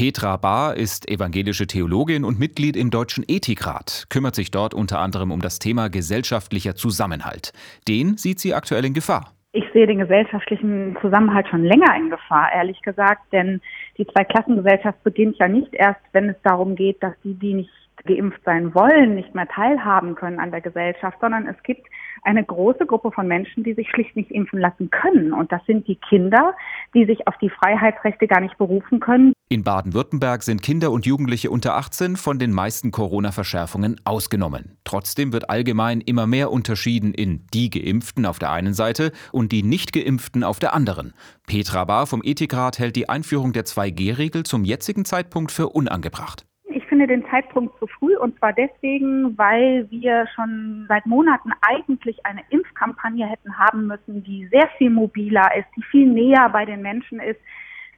Petra Bahr ist evangelische Theologin und Mitglied im Deutschen Ethikrat, kümmert sich dort unter anderem um das Thema gesellschaftlicher Zusammenhalt. Den sieht sie aktuell in Gefahr. Ich sehe den gesellschaftlichen Zusammenhalt schon länger in Gefahr, ehrlich gesagt, denn die Zweiklassengesellschaft beginnt ja nicht erst, wenn es darum geht, dass die, die nicht geimpft sein wollen, nicht mehr teilhaben können an der Gesellschaft, sondern es gibt eine große Gruppe von Menschen, die sich schlicht nicht impfen lassen können. Und das sind die Kinder, die sich auf die Freiheitsrechte gar nicht berufen können. In Baden-Württemberg sind Kinder und Jugendliche unter 18 von den meisten Corona-Verschärfungen ausgenommen. Trotzdem wird allgemein immer mehr unterschieden in die Geimpften auf der einen Seite und die Nicht-Geimpften auf der anderen. Petra Bahr vom Ethikrat hält die Einführung der 2G-Regel zum jetzigen Zeitpunkt für unangebracht finde den Zeitpunkt zu früh und zwar deswegen, weil wir schon seit Monaten eigentlich eine Impfkampagne hätten haben müssen, die sehr viel mobiler ist, die viel näher bei den Menschen ist.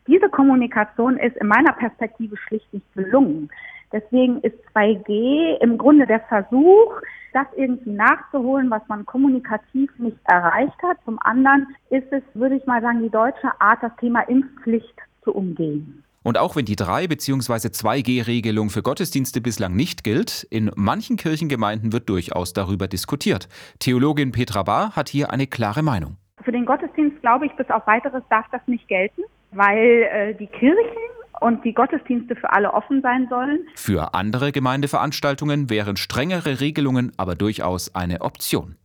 Diese Kommunikation ist in meiner Perspektive schlicht nicht gelungen. Deswegen ist 2G im Grunde der Versuch, das irgendwie nachzuholen, was man kommunikativ nicht erreicht hat. Zum anderen ist es, würde ich mal sagen, die deutsche Art, das Thema Impfpflicht zu umgehen. Und auch wenn die 3- bzw. 2G-Regelung für Gottesdienste bislang nicht gilt, in manchen Kirchengemeinden wird durchaus darüber diskutiert. Theologin Petra Bahr hat hier eine klare Meinung. Für den Gottesdienst, glaube ich, bis auf weiteres darf das nicht gelten, weil äh, die Kirchen und die Gottesdienste für alle offen sein sollen. Für andere Gemeindeveranstaltungen wären strengere Regelungen aber durchaus eine Option.